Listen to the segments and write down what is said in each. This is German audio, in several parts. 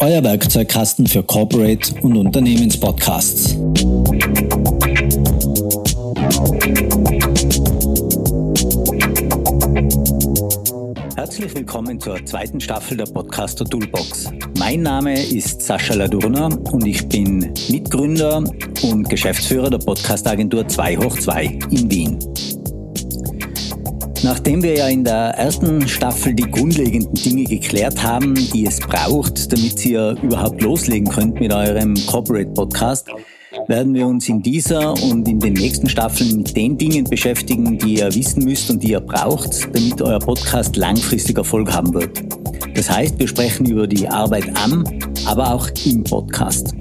Euer Werkzeugkasten für Corporate und Unternehmenspodcasts. Herzlich willkommen zur zweiten Staffel der Podcaster Toolbox. Mein Name ist Sascha Ladurna und ich bin Mitgründer und Geschäftsführer der Podcastagentur 2 hoch 2 in Wien. Nachdem wir ja in der ersten Staffel die grundlegenden Dinge geklärt haben, die es braucht, damit ihr überhaupt loslegen könnt mit eurem Corporate Podcast, werden wir uns in dieser und in den nächsten Staffeln mit den Dingen beschäftigen, die ihr wissen müsst und die ihr braucht, damit euer Podcast langfristig Erfolg haben wird. Das heißt, wir sprechen über die Arbeit am, aber auch im Podcast.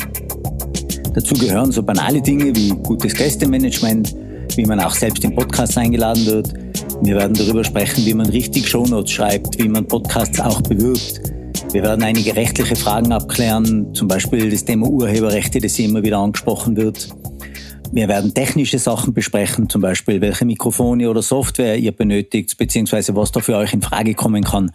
Dazu gehören so banale Dinge wie gutes Gästemanagement, wie man auch selbst im Podcast eingeladen wird. Wir werden darüber sprechen, wie man richtig Shownotes schreibt, wie man Podcasts auch bewirbt, wir werden einige rechtliche Fragen abklären, zum Beispiel das Thema Urheberrechte, das immer wieder angesprochen wird. Wir werden technische Sachen besprechen, zum Beispiel welche Mikrofone oder Software ihr benötigt, beziehungsweise was da für euch in Frage kommen kann.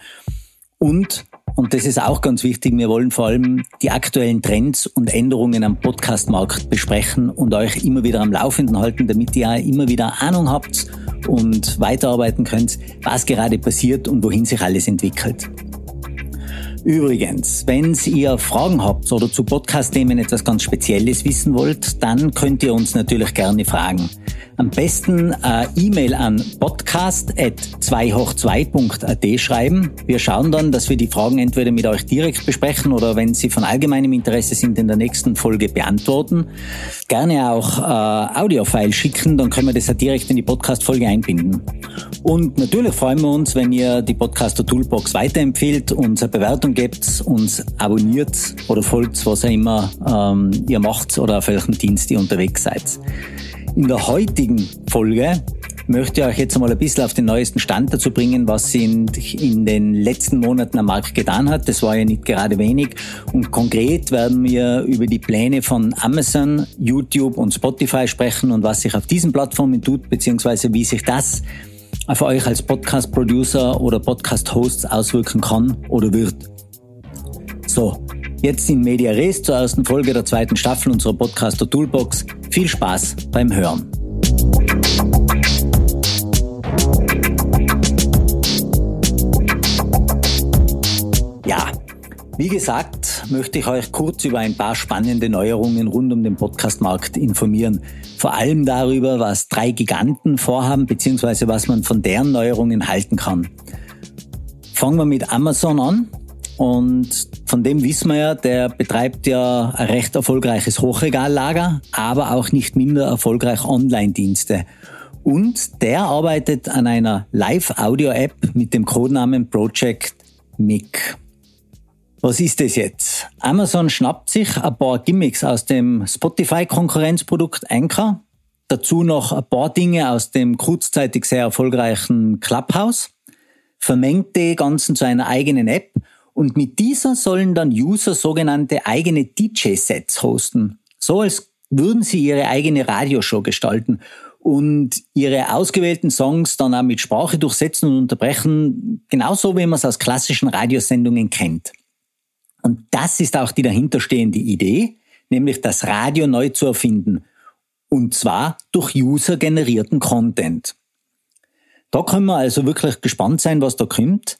Und, und das ist auch ganz wichtig, wir wollen vor allem die aktuellen Trends und Änderungen am Podcastmarkt besprechen und euch immer wieder am Laufenden halten, damit ihr immer wieder Ahnung habt und weiterarbeiten könnt, was gerade passiert und wohin sich alles entwickelt. Übrigens, wenn ihr Fragen habt oder zu Podcast-Themen etwas ganz Spezielles wissen wollt, dann könnt ihr uns natürlich gerne fragen. Am besten äh, E-Mail an podcast.2hoch2.at schreiben. Wir schauen dann, dass wir die Fragen entweder mit euch direkt besprechen oder wenn sie von allgemeinem Interesse sind, in der nächsten Folge beantworten. Gerne auch äh, Audiofile schicken, dann können wir das ja direkt in die Podcast-Folge einbinden. Und natürlich freuen wir uns, wenn ihr die Podcaster Toolbox weiterempfehlt, uns eine Bewertung gebt, uns abonniert oder folgt, was auch immer ähm, ihr macht oder auf welchem Dienst ihr unterwegs seid. In der heutigen Folge möchte ich euch jetzt mal ein bisschen auf den neuesten Stand dazu bringen, was sich in, in, den letzten Monaten am Markt getan hat. Das war ja nicht gerade wenig. Und konkret werden wir über die Pläne von Amazon, YouTube und Spotify sprechen und was sich auf diesen Plattformen tut, beziehungsweise wie sich das auf euch als Podcast-Producer oder Podcast-Hosts auswirken kann oder wird. So, Jetzt in Media Res zur ersten Folge der zweiten Staffel unserer Podcaster Toolbox. Viel Spaß beim Hören. Ja, wie gesagt, möchte ich euch kurz über ein paar spannende Neuerungen rund um den Podcastmarkt informieren. Vor allem darüber, was drei Giganten vorhaben, beziehungsweise was man von deren Neuerungen halten kann. Fangen wir mit Amazon an. Und von dem wissen wir ja, der betreibt ja ein recht erfolgreiches Hochregallager, aber auch nicht minder erfolgreich Online-Dienste. Und der arbeitet an einer Live-Audio-App mit dem Codenamen Project MIG. Was ist das jetzt? Amazon schnappt sich ein paar Gimmicks aus dem Spotify-Konkurrenzprodukt Anchor, dazu noch ein paar Dinge aus dem kurzzeitig sehr erfolgreichen Clubhouse, vermengt die ganzen zu einer eigenen App und mit dieser sollen dann User sogenannte eigene DJ-Sets hosten. So als würden sie ihre eigene Radioshow gestalten und ihre ausgewählten Songs dann auch mit Sprache durchsetzen und unterbrechen, genauso wie man es aus klassischen Radiosendungen kennt. Und das ist auch die dahinterstehende Idee, nämlich das Radio neu zu erfinden. Und zwar durch user-generierten Content. Da können wir also wirklich gespannt sein, was da kommt.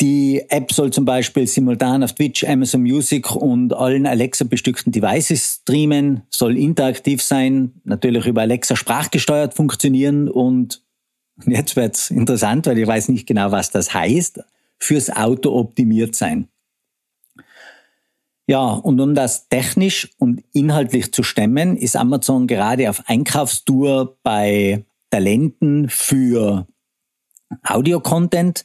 Die App soll zum Beispiel simultan auf Twitch, Amazon Music und allen Alexa-bestückten Devices streamen, soll interaktiv sein, natürlich über Alexa sprachgesteuert funktionieren und jetzt wird's interessant, weil ich weiß nicht genau, was das heißt, fürs Auto optimiert sein. Ja, und um das technisch und inhaltlich zu stemmen, ist Amazon gerade auf Einkaufstour bei Talenten für Audio-Content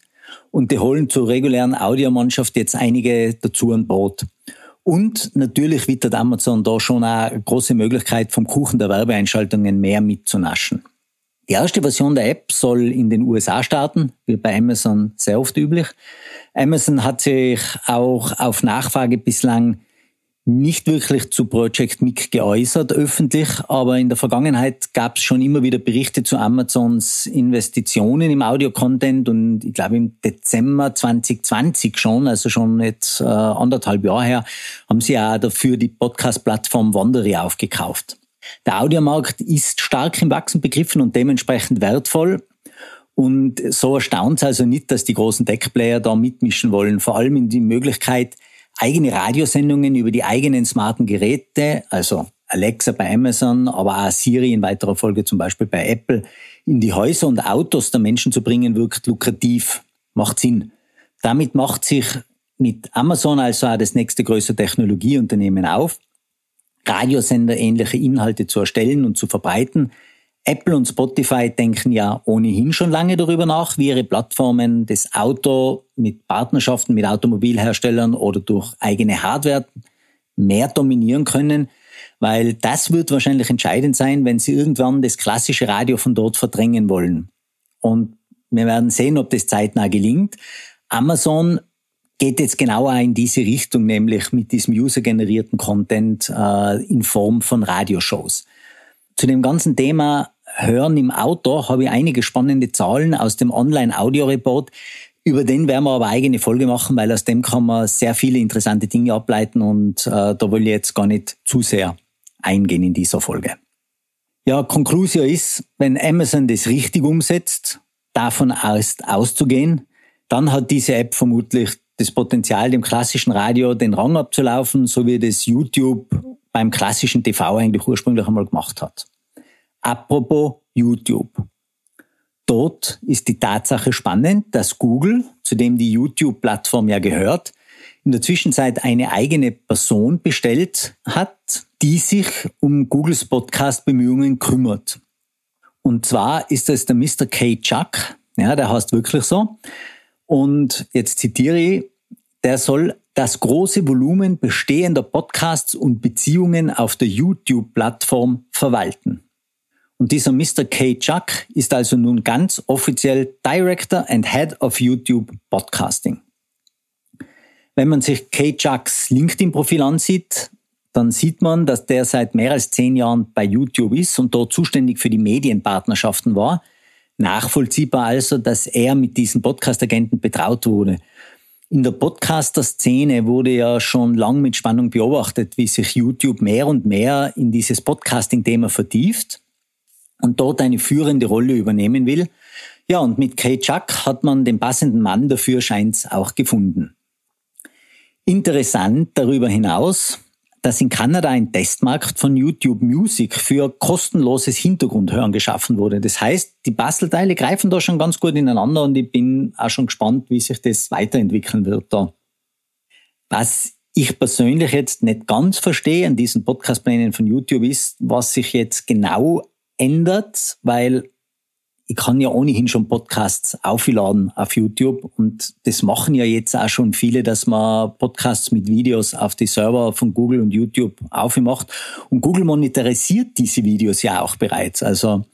und die holen zur regulären Audiomannschaft jetzt einige dazu an Bord. Und natürlich wittert Amazon da schon eine große Möglichkeit, vom Kuchen der Werbeeinschaltungen mehr mitzunaschen. Die erste Version der App soll in den USA starten, wie bei Amazon sehr oft üblich. Amazon hat sich auch auf Nachfrage bislang nicht wirklich zu Project Mic geäußert öffentlich, aber in der Vergangenheit gab es schon immer wieder Berichte zu Amazons Investitionen im Audio-Content und ich glaube im Dezember 2020 schon, also schon jetzt äh, anderthalb Jahre her, haben sie ja dafür die Podcast-Plattform Wandery aufgekauft. Der Audiomarkt ist stark im Wachsen begriffen und dementsprechend wertvoll. Und so erstaunt es also nicht, dass die großen Tech-Player da mitmischen wollen. Vor allem in die Möglichkeit, eigene Radiosendungen über die eigenen smarten Geräte, also Alexa bei Amazon, aber auch Siri in weiterer Folge zum Beispiel bei Apple, in die Häuser und Autos der Menschen zu bringen, wirkt lukrativ, macht Sinn. Damit macht sich mit Amazon also auch das nächste größere Technologieunternehmen auf, Radiosender ähnliche Inhalte zu erstellen und zu verbreiten, Apple und Spotify denken ja ohnehin schon lange darüber nach, wie ihre Plattformen das Auto mit Partnerschaften mit Automobilherstellern oder durch eigene Hardware mehr dominieren können, weil das wird wahrscheinlich entscheidend sein, wenn sie irgendwann das klassische Radio von dort verdrängen wollen. Und wir werden sehen, ob das zeitnah gelingt. Amazon geht jetzt genauer in diese Richtung, nämlich mit diesem user-generierten Content äh, in Form von Radioshows. Zu dem ganzen Thema Hören im Auto habe ich einige spannende Zahlen aus dem Online-Audio-Report. Über den werden wir aber eigene Folge machen, weil aus dem kann man sehr viele interessante Dinge ableiten und äh, da will ich jetzt gar nicht zu sehr eingehen in dieser Folge. Ja, Conclusio ist, wenn Amazon das richtig umsetzt, davon erst auszugehen, dann hat diese App vermutlich das Potenzial, dem klassischen Radio den Rang abzulaufen, so wie das YouTube beim klassischen TV eigentlich ursprünglich einmal gemacht hat. Apropos YouTube. Dort ist die Tatsache spannend, dass Google, zu dem die YouTube-Plattform ja gehört, in der Zwischenzeit eine eigene Person bestellt hat, die sich um Googles Podcast-Bemühungen kümmert. Und zwar ist das der Mr. K. Chuck, ja, der heißt wirklich so. Und jetzt zitiere ich, der soll das große Volumen bestehender Podcasts und Beziehungen auf der YouTube-Plattform verwalten. Und dieser Mr. K. Chuck ist also nun ganz offiziell Director and Head of YouTube Podcasting. Wenn man sich K. Chucks LinkedIn-Profil ansieht, dann sieht man, dass der seit mehr als zehn Jahren bei YouTube ist und dort zuständig für die Medienpartnerschaften war. Nachvollziehbar also, dass er mit diesen Podcast-Agenten betraut wurde. In der Podcaster-Szene wurde ja schon lang mit Spannung beobachtet, wie sich YouTube mehr und mehr in dieses Podcasting-Thema vertieft und dort eine führende Rolle übernehmen will. Ja, und mit Kay Chuck hat man den passenden Mann dafür scheint's auch gefunden. Interessant darüber hinaus, dass in Kanada ein Testmarkt von YouTube Music für kostenloses Hintergrundhören geschaffen wurde. Das heißt, die Bastelteile greifen da schon ganz gut ineinander und ich bin auch schon gespannt, wie sich das weiterentwickeln wird da. Was ich persönlich jetzt nicht ganz verstehe an diesen Podcastplänen von YouTube ist, was sich jetzt genau ändert, weil ich kann ja ohnehin schon Podcasts aufladen auf YouTube und das machen ja jetzt auch schon viele, dass man Podcasts mit Videos auf die Server von Google und YouTube aufmacht und Google monetarisiert diese Videos ja auch bereits. Also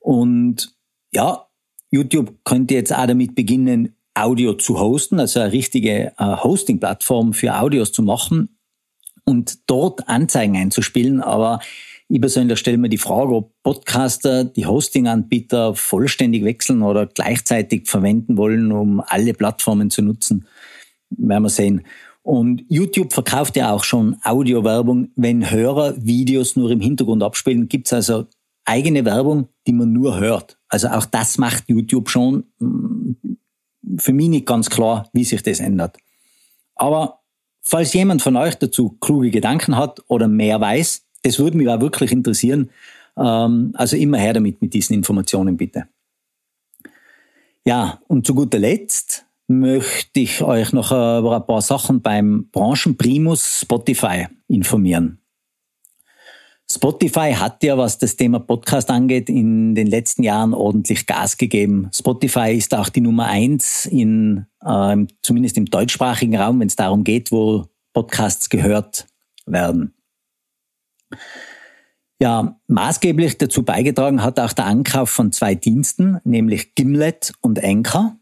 und ja, YouTube könnte jetzt auch damit beginnen, Audio zu hosten, also eine richtige äh, Hosting-Plattform für Audios zu machen und dort Anzeigen einzuspielen, aber ich persönlich stelle mir die Frage, ob Podcaster die Hosting-Anbieter vollständig wechseln oder gleichzeitig verwenden wollen, um alle Plattformen zu nutzen. Werden wir sehen. Und YouTube verkauft ja auch schon Audiowerbung. Wenn Hörer Videos nur im Hintergrund abspielen, gibt's also eigene Werbung, die man nur hört. Also auch das macht YouTube schon. Für mich nicht ganz klar, wie sich das ändert. Aber falls jemand von euch dazu kluge Gedanken hat oder mehr weiß, das würde mich auch wirklich interessieren. Ähm, also immer her damit mit diesen Informationen bitte. Ja, und zu guter Letzt möchte ich euch noch über ein paar Sachen beim Branchenprimus Spotify informieren. Spotify hat ja, was das Thema Podcast angeht, in den letzten Jahren ordentlich Gas gegeben. Spotify ist auch die Nummer eins in, äh, zumindest im deutschsprachigen Raum, wenn es darum geht, wo Podcasts gehört werden. Ja, maßgeblich dazu beigetragen hat auch der Ankauf von zwei Diensten, nämlich Gimlet und Anchor.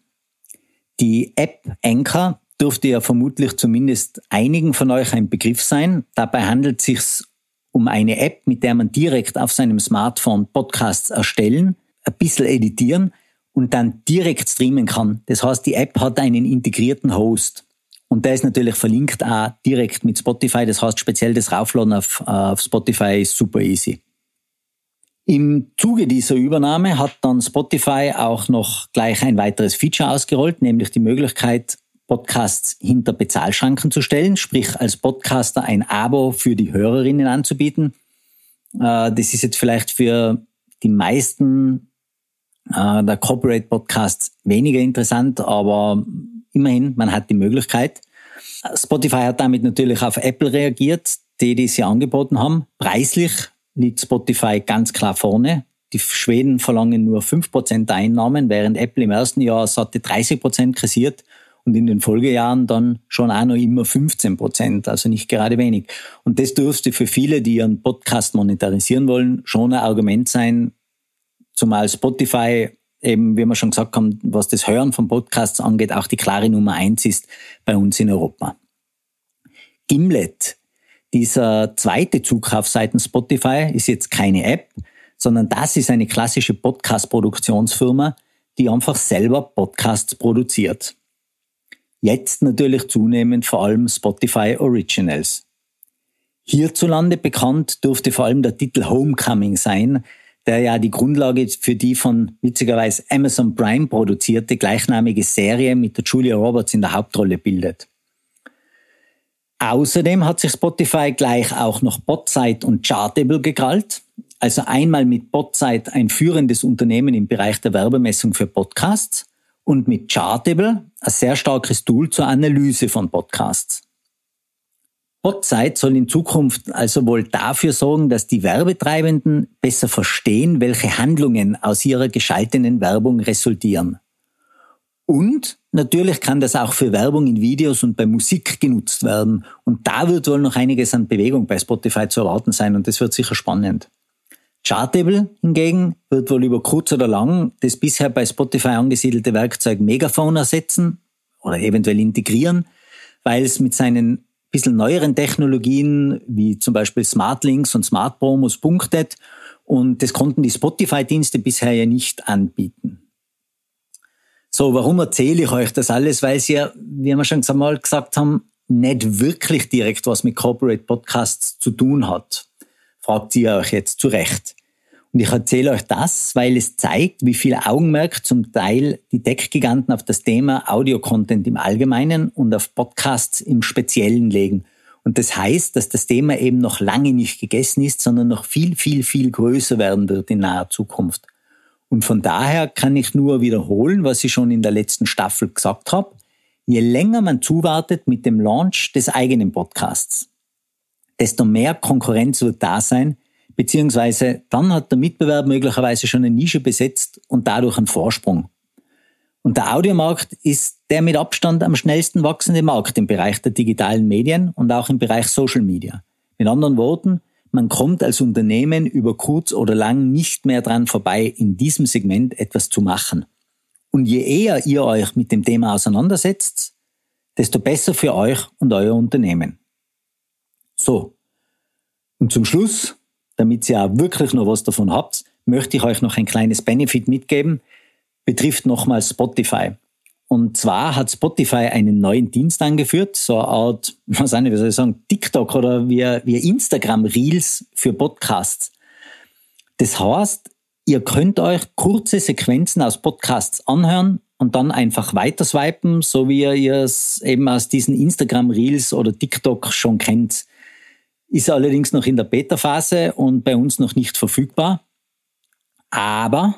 Die App Anchor dürfte ja vermutlich zumindest einigen von euch ein Begriff sein. Dabei handelt es sich um eine App, mit der man direkt auf seinem Smartphone Podcasts erstellen, ein bisschen editieren und dann direkt streamen kann. Das heißt, die App hat einen integrierten Host. Und der ist natürlich verlinkt auch direkt mit Spotify. Das heißt, speziell das Raufladen auf, auf Spotify ist super easy. Im Zuge dieser Übernahme hat dann Spotify auch noch gleich ein weiteres Feature ausgerollt, nämlich die Möglichkeit, Podcasts hinter Bezahlschranken zu stellen, sprich als Podcaster ein Abo für die Hörerinnen anzubieten. Äh, das ist jetzt vielleicht für die meisten äh, der Corporate Podcasts weniger interessant, aber immerhin, man hat die Möglichkeit. Spotify hat damit natürlich auf Apple reagiert, die die sie angeboten haben. Preislich liegt Spotify ganz klar vorne. Die Schweden verlangen nur 5% Einnahmen, während Apple im ersten Jahr satte 30% kassiert und in den Folgejahren dann schon auch noch immer 15 Prozent, also nicht gerade wenig. Und das dürfte für viele, die ihren Podcast monetarisieren wollen, schon ein Argument sein, zumal Spotify eben, wie wir schon gesagt haben, was das Hören von Podcasts angeht, auch die klare Nummer eins ist bei uns in Europa. Gimlet, dieser zweite Zukauf seitens Spotify, ist jetzt keine App, sondern das ist eine klassische Podcast-Produktionsfirma, die einfach selber Podcasts produziert. Jetzt natürlich zunehmend vor allem Spotify Originals. Hierzulande bekannt dürfte vor allem der Titel Homecoming sein, der ja die Grundlage für die von witzigerweise Amazon Prime produzierte gleichnamige Serie mit der Julia Roberts in der Hauptrolle bildet. Außerdem hat sich Spotify gleich auch noch Botsite und Chartable gekrallt. Also einmal mit Botsite ein führendes Unternehmen im Bereich der Werbemessung für Podcasts und mit Chartable ein sehr starkes Tool zur Analyse von Podcasts. Podzeit soll in Zukunft also wohl dafür sorgen, dass die Werbetreibenden besser verstehen, welche Handlungen aus ihrer geschalteten Werbung resultieren. Und natürlich kann das auch für Werbung in Videos und bei Musik genutzt werden. Und da wird wohl noch einiges an Bewegung bei Spotify zu erwarten sein und das wird sicher spannend. Chartable hingegen wird wohl über kurz oder lang das bisher bei Spotify angesiedelte Werkzeug Megaphone ersetzen oder eventuell integrieren, weil es mit seinen bisschen neueren Technologien wie zum Beispiel Smartlinks und Smart Promos punktet und das konnten die Spotify-Dienste bisher ja nicht anbieten. So, warum erzähle ich euch das alles? Weil es ja, wie wir schon einmal gesagt haben, nicht wirklich direkt was mit Corporate Podcasts zu tun hat fragt ihr euch jetzt zu Recht. Und ich erzähle euch das, weil es zeigt, wie viel Augenmerk zum Teil die Tech-Giganten auf das Thema Audio-Content im Allgemeinen und auf Podcasts im Speziellen legen. Und das heißt, dass das Thema eben noch lange nicht gegessen ist, sondern noch viel, viel, viel größer werden wird in naher Zukunft. Und von daher kann ich nur wiederholen, was ich schon in der letzten Staffel gesagt habe. Je länger man zuwartet mit dem Launch des eigenen Podcasts, desto mehr Konkurrenz wird da sein, beziehungsweise dann hat der Mitbewerb möglicherweise schon eine Nische besetzt und dadurch einen Vorsprung. Und der Audiomarkt ist der mit Abstand am schnellsten wachsende Markt im Bereich der digitalen Medien und auch im Bereich Social Media. Mit anderen Worten, man kommt als Unternehmen über kurz oder lang nicht mehr dran vorbei, in diesem Segment etwas zu machen. Und je eher ihr euch mit dem Thema auseinandersetzt, desto besser für euch und euer Unternehmen. So. Und zum Schluss, damit ihr auch wirklich noch was davon habt, möchte ich euch noch ein kleines Benefit mitgeben, betrifft nochmal Spotify. Und zwar hat Spotify einen neuen Dienst angeführt, so eine Art, was nicht, wie soll ich sagen, TikTok oder wie, wie Instagram Reels für Podcasts. Das heißt, ihr könnt euch kurze Sequenzen aus Podcasts anhören und dann einfach weiter swipen, so wie ihr es eben aus diesen Instagram Reels oder TikTok schon kennt ist allerdings noch in der Beta-Phase und bei uns noch nicht verfügbar. Aber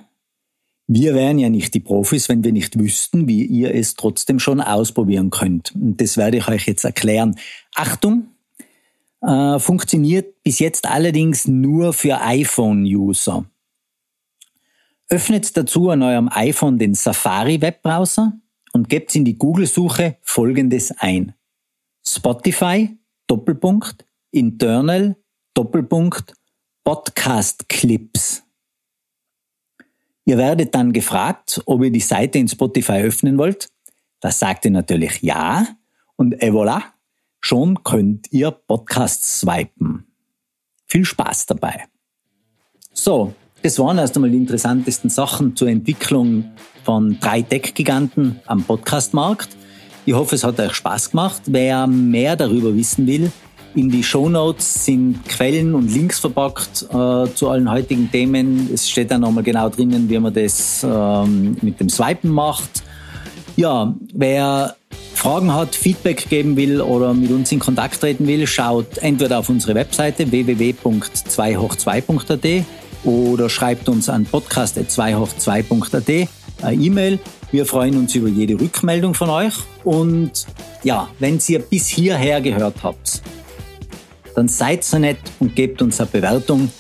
wir wären ja nicht die Profis, wenn wir nicht wüssten, wie ihr es trotzdem schon ausprobieren könnt. Und das werde ich euch jetzt erklären. Achtung, äh, funktioniert bis jetzt allerdings nur für iPhone-User. Öffnet dazu an eurem iPhone den Safari-Webbrowser und gebt in die Google-Suche Folgendes ein. Spotify, Doppelpunkt, Internal, Doppelpunkt, Podcast Clips. Ihr werdet dann gefragt, ob ihr die Seite in Spotify öffnen wollt. Das sagt ihr natürlich ja. Und et voilà, schon könnt ihr Podcasts swipen. Viel Spaß dabei. So, das waren erst einmal die interessantesten Sachen zur Entwicklung von drei Tech-Giganten am Podcastmarkt. Ich hoffe, es hat euch Spaß gemacht. Wer mehr darüber wissen will, in die Show Notes sind Quellen und Links verpackt äh, zu allen heutigen Themen. Es steht da nochmal genau drinnen, wie man das ähm, mit dem Swipen macht. Ja, wer Fragen hat, Feedback geben will oder mit uns in Kontakt treten will, schaut entweder auf unsere Webseite www.2hoch2.at oder schreibt uns an podcast.2hoch2.at eine E-Mail. Wir freuen uns über jede Rückmeldung von euch. Und ja, wenn ihr bis hierher gehört habt, dann seid so nett und gebt uns eine Bewertung.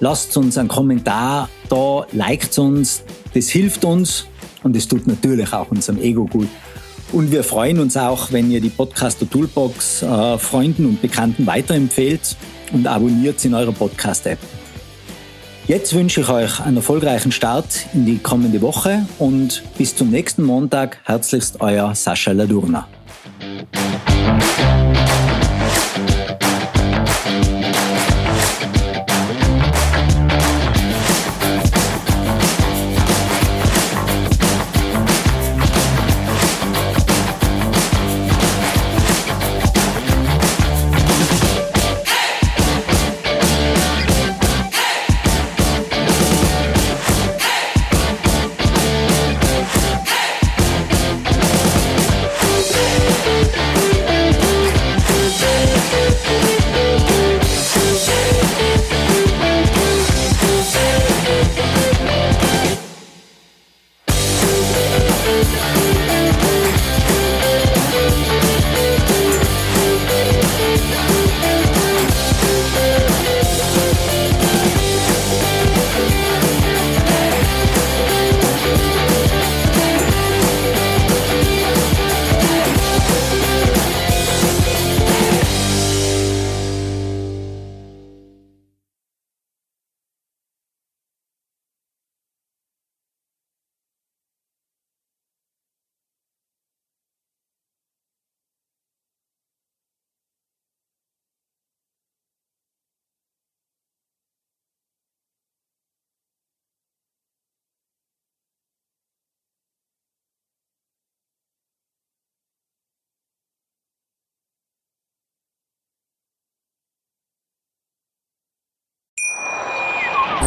Lasst uns einen Kommentar da, liked uns. Das hilft uns und es tut natürlich auch unserem Ego gut. Und wir freuen uns auch, wenn ihr die Podcaster Toolbox äh, Freunden und Bekannten weiterempfehlt und abonniert in eurer Podcast-App. Jetzt wünsche ich euch einen erfolgreichen Start in die kommende Woche und bis zum nächsten Montag herzlichst euer Sascha Ladurna.